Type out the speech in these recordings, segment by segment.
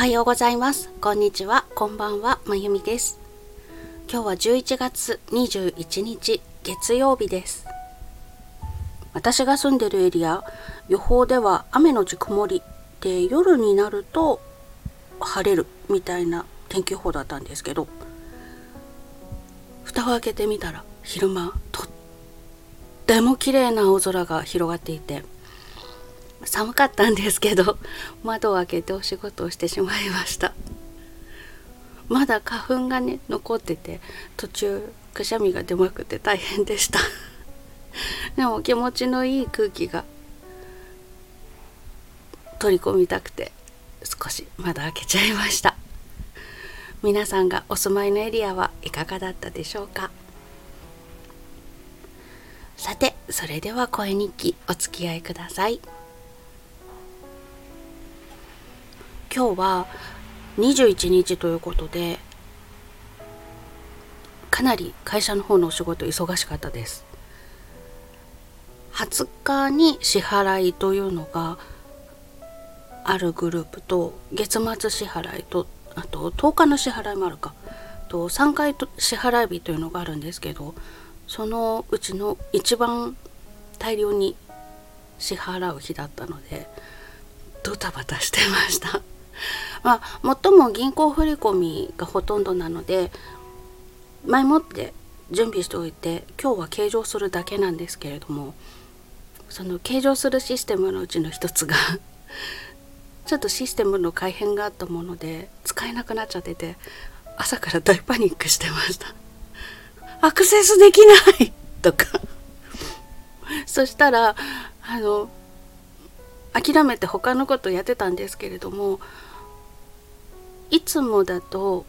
はようございます。こんにちは。こんばんは。まゆみです。今日は11月21日月曜日です。私が住んでるエリア、予報では雨のち曇りで夜になると晴れるみたいな天気予報だったんですけど、蓋を開けてみたら昼間とっても綺麗な青空が広がっていて、寒かったんですけど窓を開けてお仕事をしてしまいました。まだ花粉がね残ってて途中くしゃみが出まくって大変でした。でも気持ちのいい空気が取り込みたくて少し窓開けちゃいました。皆さんがお住まいのエリアはいかがだったでしょうか。さてそれでは声日記お付き合いください。今日は21日ということでかなり会社の方のお仕事忙しかったです。20日に支払いというのがあるグループと月末支払いとあと10日の支払いもあるか。と3回と支払い日というのがあるんですけどそのうちの一番大量に支払う日だったのでドタバタしてました。まあ、もっとも銀行振込がほとんどなので前もって準備しておいて今日は計上するだけなんですけれどもその計上するシステムのうちの一つが ちょっとシステムの改変があったもので使えなくなっちゃってて朝から大パニックしてました。アクセスできない！とか。そしたらあの諦めて他のことやってたんですけれどもいつもだと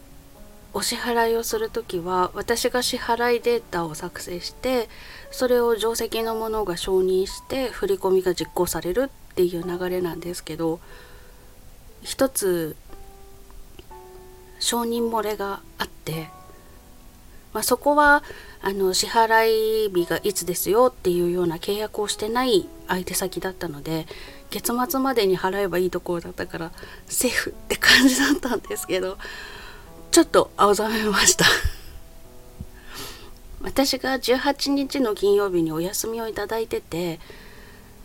お支払いをする時は私が支払いデータを作成してそれを定石の者が承認して振り込みが実行されるっていう流れなんですけど一つ承認漏れがあって、まあ、そこはあの支払い日がいつですよっていうような契約をしてない相手先だったので月末までに払えばいいところだったからセーフって感じだったんですけどちょっと青ざめました 私が18日の金曜日にお休みをいただいてて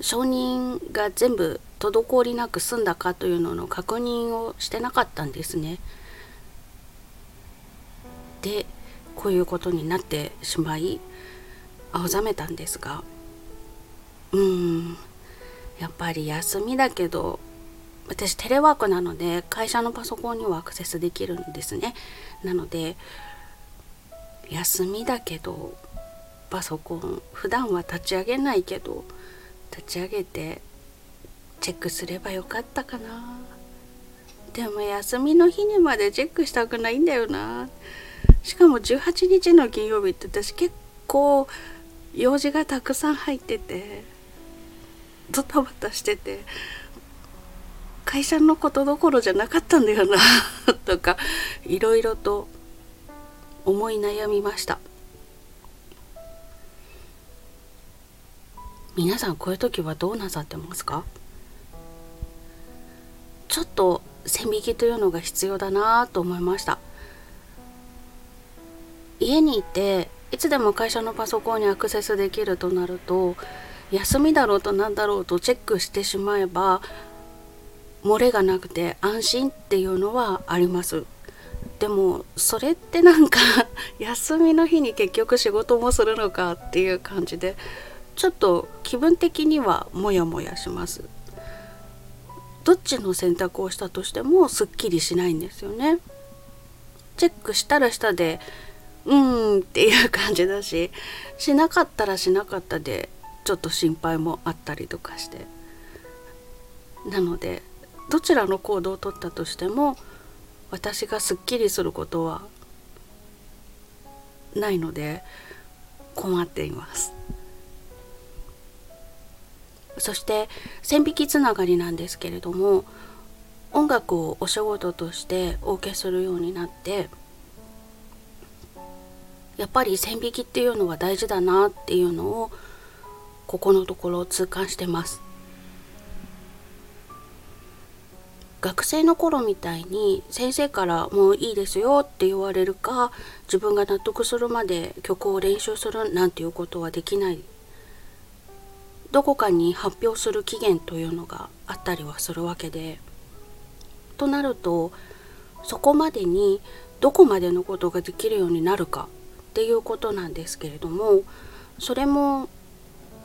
承認が全部滞りなく済んだかというのの確認をしてなかったんですね。でこういうことになってしまい青ざめたんですがうーんやっぱり休みだけど私テレワークなので会社のパソコンにはアクセスできるんですね。なので休みだけどパソコン普段は立ち上げないけど立ち上げてチェックすればよかったかな。でも休みの日にまでチェックしたくないんだよな。しかも18日の金曜日って私結構用事がたくさん入っててドタバタしてて会社のことどころじゃなかったんだよな とかいろいろと思い悩みました。皆さんこういう時はどうなさってますか？ちょっと線引きというのが必要だなと思いました。家にいていつでも会社のパソコンにアクセスできるとなると休みだろうと何だろうとチェックしてしまえば漏れがなくて安心っていうのはあります。でもそれってなんか 休みの日に結局仕事もするのかっていう感じでちょっと気分的にはモヤモヤします。どっちの選択をしたとしてもすっきりしないんですよね。チェックしたらしたでうんっていう感じだししなかったらしなかったでちょっと心配もあったりとかして。なのでどちらの行動をとったとしても私がすっきりすることはないので困っています。そして線引きつながりなんですけれども音楽をお仕事としてお受けするようになってやっぱり線引きっていうのは大事だなっていうのをここのところ痛感してます。学生の頃みたいに先生からもういいですよって言われるか自分が納得するまで曲を練習するなんていうことはできない。どこかに発表する期限というのがあったりはするわけで。となるとそこまでにどこまでのことができるようになるか。っていうことなんですけれどもそれも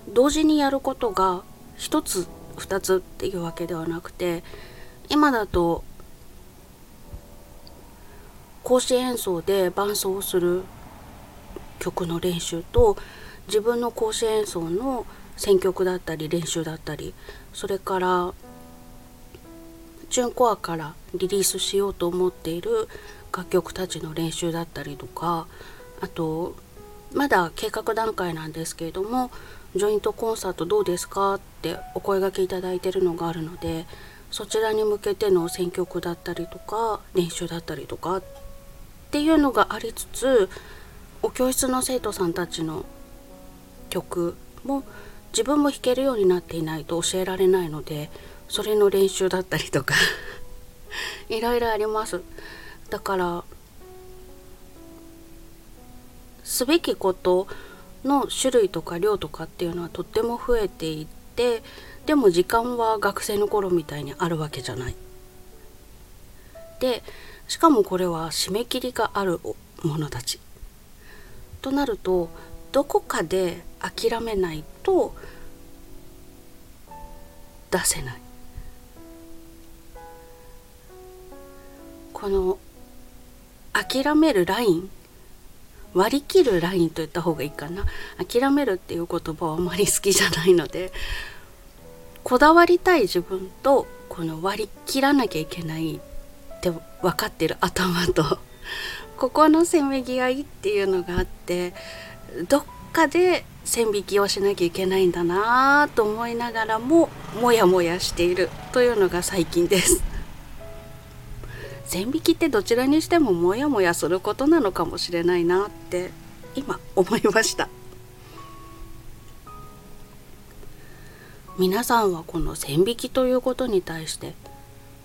同時にやることが一つ二つっていうわけではなくて今だと甲子演奏で伴奏する曲の練習と自分の甲子演奏の選曲だったり練習だったりそれからチュンコアからリリースしようと思っている楽曲たちの練習だったりとかあとまだ計画段階なんですけれどもジョイントコンサートどうですかってお声がけいただいてるのがあるのでそちらに向けての選曲だったりとか練習だったりとかっていうのがありつつお教室の生徒さんたちの曲も自分も弾けるようになっていないと教えられないのでそれの練習だったりとか いろいろあります。だからすべきことの種類とか量とかっていうのはとっても増えていってでも時間は学生の頃みたいにあるわけじゃない。でしかもこれは締め切りがあるものたち。となるとどこかで諦めないと出せない。この諦めるライン割り切るラインと言った方がいいかな諦めるっていう言葉はあまり好きじゃないのでこだわりたい自分とこの割り切らなきゃいけないって分かってる頭とここのせめぎ合いっていうのがあってどっかで線引きをしなきゃいけないんだなと思いながらもモヤモヤしているというのが最近です。線引きってどちらにしてもモヤモヤすることなのかもしれないなって今思いました。皆さんはこの線引きということに対して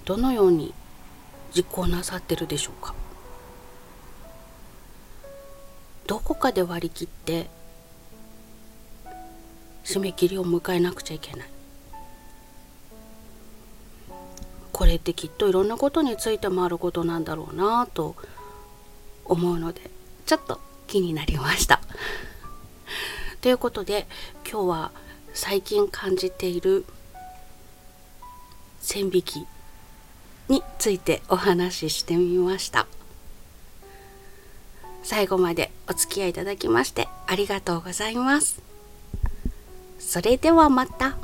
どのように実行なさってるでしょうか？どこかで割り切って締め切りを迎えなくちゃいけない。これってきっといろんなことについてもあることなんだろうなと思うのでちょっと気になりました。ということで今日は最近感じている線引きについてお話ししてみました。最後までお付き合いいただきましてありがとうございます。それではまた。